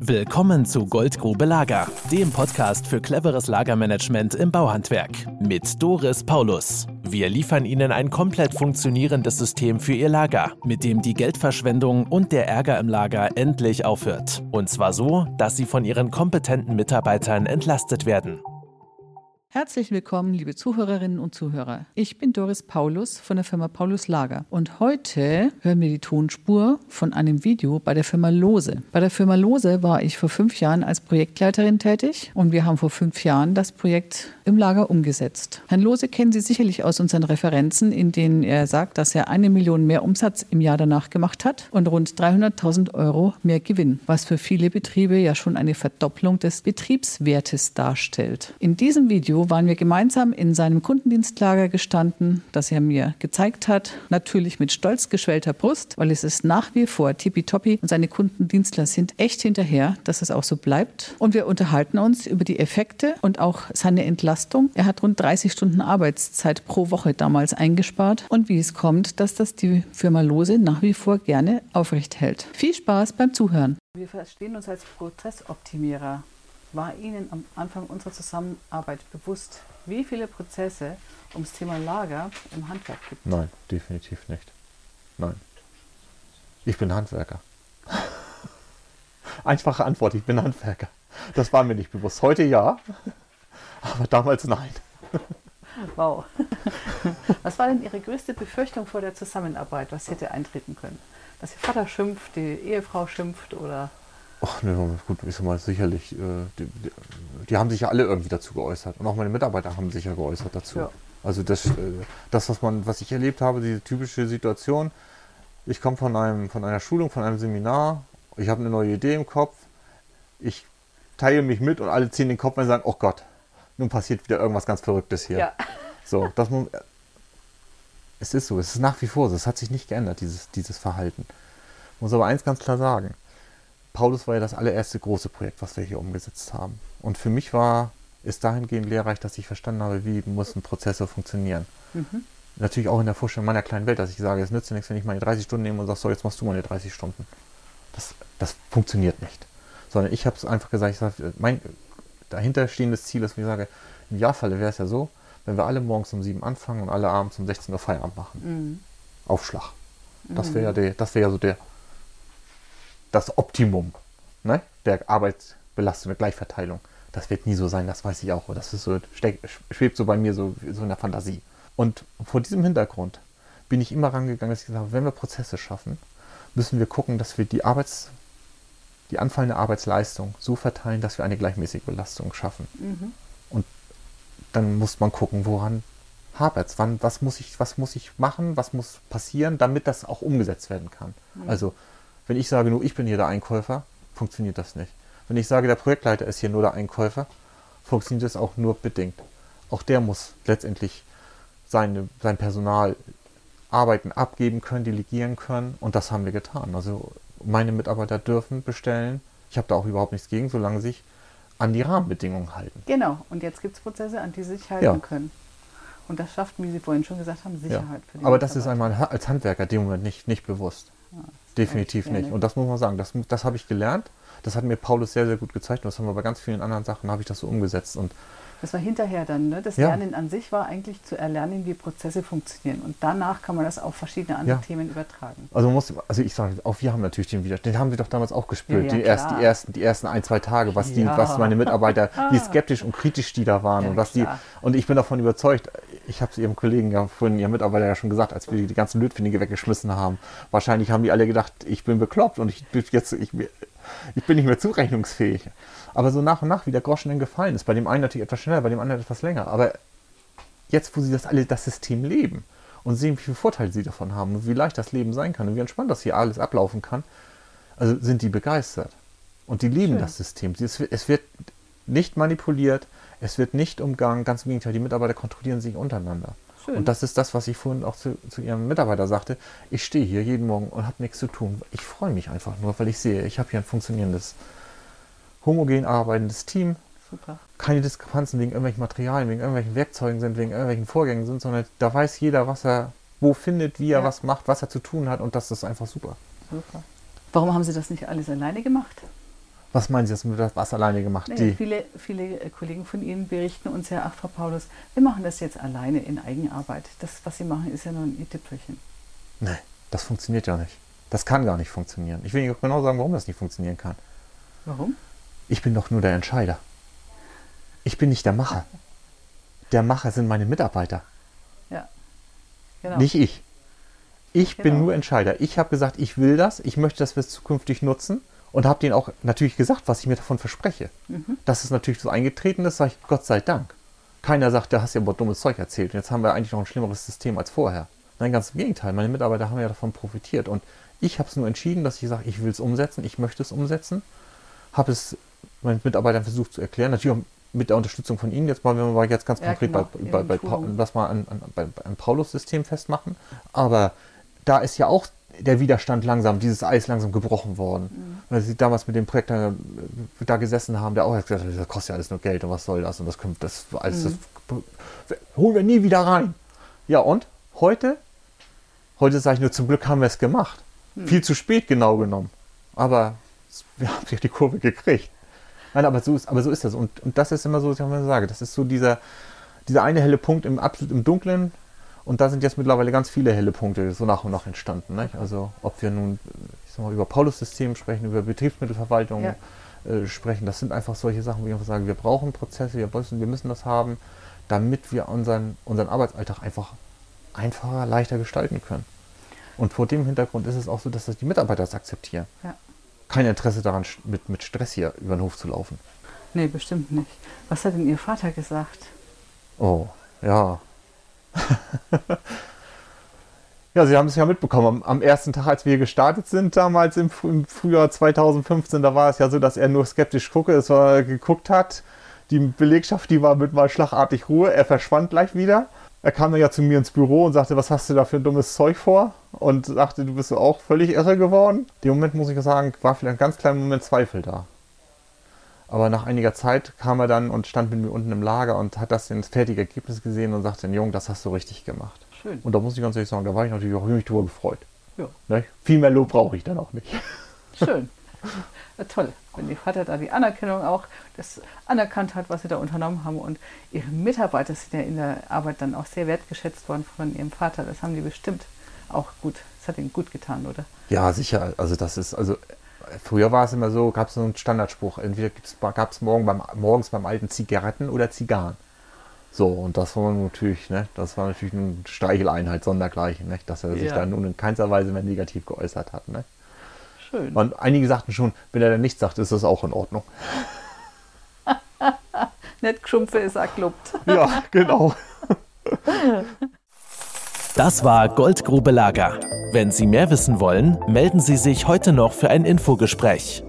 Willkommen zu Goldgrube Lager, dem Podcast für cleveres Lagermanagement im Bauhandwerk mit Doris Paulus. Wir liefern Ihnen ein komplett funktionierendes System für Ihr Lager, mit dem die Geldverschwendung und der Ärger im Lager endlich aufhört. Und zwar so, dass Sie von Ihren kompetenten Mitarbeitern entlastet werden. Herzlich willkommen, liebe Zuhörerinnen und Zuhörer. Ich bin Doris Paulus von der Firma Paulus Lager und heute hören wir die Tonspur von einem Video bei der Firma Lose. Bei der Firma Lose war ich vor fünf Jahren als Projektleiterin tätig und wir haben vor fünf Jahren das Projekt im Lager umgesetzt. Herrn Lose kennen Sie sicherlich aus unseren Referenzen, in denen er sagt, dass er eine Million mehr Umsatz im Jahr danach gemacht hat und rund 300.000 Euro mehr Gewinn, was für viele Betriebe ja schon eine Verdopplung des Betriebswertes darstellt. In diesem Video waren wir gemeinsam in seinem Kundendienstlager gestanden, das er mir gezeigt hat. Natürlich mit stolz geschwellter Brust, weil es ist nach wie vor tippitoppi und seine Kundendienstler sind echt hinterher, dass es auch so bleibt. Und wir unterhalten uns über die Effekte und auch seine Entlastung. Er hat rund 30 Stunden Arbeitszeit pro Woche damals eingespart und wie es kommt, dass das die Firma Lose nach wie vor gerne aufrecht hält. Viel Spaß beim Zuhören. Wir verstehen uns als Prozessoptimierer. War Ihnen am Anfang unserer Zusammenarbeit bewusst, wie viele Prozesse ums Thema Lager im Handwerk gibt? Nein, definitiv nicht. Nein. Ich bin Handwerker. Einfache Antwort, ich bin Handwerker. Das war mir nicht bewusst. Heute ja, aber damals nein. Wow. Was war denn Ihre größte Befürchtung vor der Zusammenarbeit? Was hätte eintreten können? Dass Ihr Vater schimpft, die Ehefrau schimpft oder Ach, ne, gut, ich sag mal, sicherlich. Äh, die, die, die, haben sich ja alle irgendwie dazu geäußert. Und auch meine Mitarbeiter haben sich ja geäußert dazu. Ja. Also das, äh, das, was man, was ich erlebt habe, diese typische Situation, ich komme von einem, von einer Schulung, von einem Seminar, ich habe eine neue Idee im Kopf, ich teile mich mit und alle ziehen den Kopf und sagen, oh Gott, nun passiert wieder irgendwas ganz Verrücktes hier. Ja. So, das muss, es ist so, es ist nach wie vor so, es hat sich nicht geändert, dieses, dieses Verhalten. Ich muss aber eins ganz klar sagen, Paulus war ja das allererste große Projekt, was wir hier umgesetzt haben. Und für mich war es dahingehend lehrreich, dass ich verstanden habe, wie muss ein Prozessor funktionieren. Mhm. Natürlich auch in der Vorstellung meiner kleinen Welt, dass ich sage, es nützt ja nichts, wenn ich meine 30 Stunden nehme und sage, so, jetzt machst du meine 30 Stunden. Das, das funktioniert nicht. Sondern ich habe es einfach gesagt, ich sage, mein dahinterstehendes Ziel ist, wie ich sage, im Jahrfalle wäre es ja so, wenn wir alle morgens um 7 anfangen und alle abends um 16 Uhr Feierabend machen. Mhm. Aufschlag. Das wäre ja, wär ja so der, das Optimum ne? der Arbeitsbelastung, der Gleichverteilung. Das wird nie so sein, das weiß ich auch. Das ist so, schwebt so bei mir so, so in der Fantasie. Und vor diesem Hintergrund bin ich immer rangegangen, dass ich gesagt habe, wenn wir Prozesse schaffen, müssen wir gucken, dass wir die Arbeits, die anfallende Arbeitsleistung so verteilen, dass wir eine gleichmäßige Belastung schaffen. Mhm. Und dann muss man gucken, woran hapert es? Was muss ich, was muss ich machen? Was muss passieren, damit das auch umgesetzt werden kann? Mhm. Also wenn ich sage, nur ich bin hier der Einkäufer, funktioniert das nicht. Wenn ich sage, der Projektleiter ist hier nur der Einkäufer, funktioniert das auch nur bedingt. Auch der muss letztendlich seine, sein Personal Arbeiten abgeben können, delegieren können und das haben wir getan. Also meine Mitarbeiter dürfen bestellen. Ich habe da auch überhaupt nichts gegen, solange sie sich an die Rahmenbedingungen halten. Genau, und jetzt gibt es Prozesse, an die sie sich halten ja. können. Und das schafft, wie Sie vorhin schon gesagt haben, Sicherheit ja. für die Aber das ist einmal als Handwerker dem Moment nicht, nicht bewusst. Ja. Definitiv nicht. Und das muss man sagen, das, das habe ich gelernt. Das hat mir Paulus sehr, sehr gut gezeigt. Und das haben wir bei ganz vielen anderen Sachen, habe ich das so umgesetzt. Und das war hinterher dann, ne? Das ja. Lernen an sich war eigentlich zu erlernen, wie Prozesse funktionieren. Und danach kann man das auf verschiedene andere ja. Themen übertragen. Also muss, also ich sage, auch wir haben natürlich den Widerstand. Den haben wir doch damals auch gespürt, ja, die, erst, die, ersten, die ersten ein, zwei Tage, was die, was meine Mitarbeiter, wie skeptisch und kritisch die da waren. und was die, und ich bin davon überzeugt, ich habe es ihrem Kollegen ja vorhin, ihrem Mitarbeiter ja schon gesagt, als wir die ganzen Lötfindige weggeschmissen haben. Wahrscheinlich haben die alle gedacht, ich bin bekloppt und ich bin jetzt, ich, ich bin nicht mehr zurechnungsfähig. Aber so nach und nach, wie der Groschen dann gefallen ist, bei dem einen natürlich etwas schneller, bei dem anderen etwas länger. Aber jetzt, wo sie das alle, das System leben und sehen, wie viele Vorteile sie davon haben und wie leicht das Leben sein kann und wie entspannt das hier alles ablaufen kann, also sind die begeistert. Und die lieben Schön. das System. Es wird nicht manipuliert, es wird nicht umgangen, ganz im Gegenteil, die Mitarbeiter kontrollieren sich untereinander. Schön. Und das ist das, was ich vorhin auch zu, zu Ihrem Mitarbeiter sagte. Ich stehe hier jeden Morgen und habe nichts zu tun. Ich freue mich einfach nur, weil ich sehe, ich habe hier ein funktionierendes, homogen arbeitendes Team. Super. Keine Diskrepanzen wegen irgendwelchen Materialien, wegen irgendwelchen Werkzeugen sind, wegen irgendwelchen Vorgängen sind, sondern da weiß jeder, was er wo findet, wie er ja. was macht, was er zu tun hat und das ist einfach super. Super. Warum haben Sie das nicht alles alleine gemacht? Was meinen Sie, dass wir was alleine gemacht? Nee, viele, viele äh, Kollegen von Ihnen berichten uns ja, ach Frau Paulus, wir machen das jetzt alleine in Eigenarbeit. Das, was Sie machen, ist ja nur ein Tüpfelchen. Nein, das funktioniert ja nicht. Das kann gar nicht funktionieren. Ich will Ihnen genau sagen, warum das nicht funktionieren kann. Warum? Ich bin doch nur der Entscheider. Ich bin nicht der Macher. Der Macher sind meine Mitarbeiter. Ja. Genau. Nicht ich. Ich Genau. bin nur Entscheider. Ich habe gesagt, ich will das, ich möchte, dass wir es zukünftig nutzen und habe denen auch natürlich gesagt, was ich mir davon verspreche. Mhm. Dass es natürlich so eingetreten ist, sage ich Gott sei Dank. Keiner sagt, da hast du ja aber dummes Zeug erzählt. Und jetzt haben wir eigentlich noch ein schlimmeres System als vorher. Nein, ganz im Gegenteil. Meine Mitarbeiter haben ja davon profitiert. Und ich habe es nur entschieden, dass ich sage, ich will es umsetzen, ich möchte es umsetzen. Habe es meinen Mitarbeitern versucht zu erklären. Natürlich auch mit der Unterstützung von Ihnen. Jetzt mal, wenn wir jetzt ganz Ja, konkret genau, bei, bei, bei, das mal an, an, bei, beim Paulus-System festmachen. Aber da ist ja auch der Widerstand langsam, dieses Eis langsam gebrochen worden. Mhm. Weil sie damals mit dem Projekt da, da gesessen haben, der auch gesagt hat, das kostet ja alles nur Geld und was soll das und das kommt, das alles, Mhm. das holen wir nie wieder rein. Ja und? Heute? Heute sage ich nur, zum Glück haben wir es gemacht. Mhm. Viel zu spät genau genommen. Aber wir haben sich die Kurve gekriegt. Nein, aber so ist, aber so ist das. Und, und das ist immer so, was ich immer sage, das ist so dieser, dieser eine helle Punkt im absolut im Dunklen. Und da sind jetzt mittlerweile ganz viele helle Punkte so nach und nach entstanden. Nicht? Also ob wir nun ich sag mal, über Paulus-System sprechen, über Betriebsmittelverwaltung Ja. äh, sprechen, das sind einfach solche Sachen, wo ich einfach sage, wir brauchen Prozesse, wir müssen, wir müssen das haben, damit wir unseren, unseren Arbeitsalltag einfach einfacher, leichter gestalten können. Und vor dem Hintergrund ist es auch so, dass das die Mitarbeiter das akzeptieren. Ja. Kein Interesse daran, mit, mit Stress hier über den Hof zu laufen. Nee, bestimmt nicht. Was hat denn Ihr Vater gesagt? Oh, ja. ja, Sie haben es ja mitbekommen. Am, am ersten Tag, als wir gestartet sind, damals im, im Frühjahr 2015, da war es ja so, dass er nur skeptisch gucke, es war, geguckt hat. Die Belegschaft, die war mit mal schlagartig Ruhe. Er verschwand gleich wieder. Er kam dann ja zu mir ins Büro und sagte, was hast du da für ein dummes Zeug vor? Und sagte, du bist auch völlig irre geworden. Dem Moment, muss ich sagen, war vielleicht ein ganz kleiner Moment Zweifel da. Aber nach einiger Zeit kam er dann und stand mit mir unten im Lager und hat das fertige Ergebnis gesehen und sagte, Jung, das hast du richtig gemacht. Schön. Und da muss ich ganz ehrlich sagen, da war ich natürlich auch mich drüber gefreut. Ja. Ne? Viel mehr Lob brauche ich dann auch nicht. Schön. Ja, toll, wenn Ihr Vater da die Anerkennung auch das anerkannt hat, was Sie da unternommen haben. Und Ihre Mitarbeiter sind ja in der Arbeit dann auch sehr wertgeschätzt worden von Ihrem Vater. Das haben die bestimmt auch gut. Das hat Ihnen gut getan, oder? Ja, sicher. Also das ist, also früher war es immer so, gab es so einen Standardspruch, entweder gab es morgen beim, morgens beim alten Zigaretten oder Zigarren. So, und das war natürlich, ne, das war natürlich eine Streicheleinheit sondergleichen, ne, dass er sich Ja. dann nun in keinster Weise mehr negativ geäußert hat. Ne. Schön. Und einige sagten schon, wenn er dann nichts sagt, ist das auch in Ordnung. Nicht geschumpfe ist gelobt. Ja, genau. Das war Goldgrube Lager. Wenn Sie mehr wissen wollen, melden Sie sich heute noch für ein Infogespräch.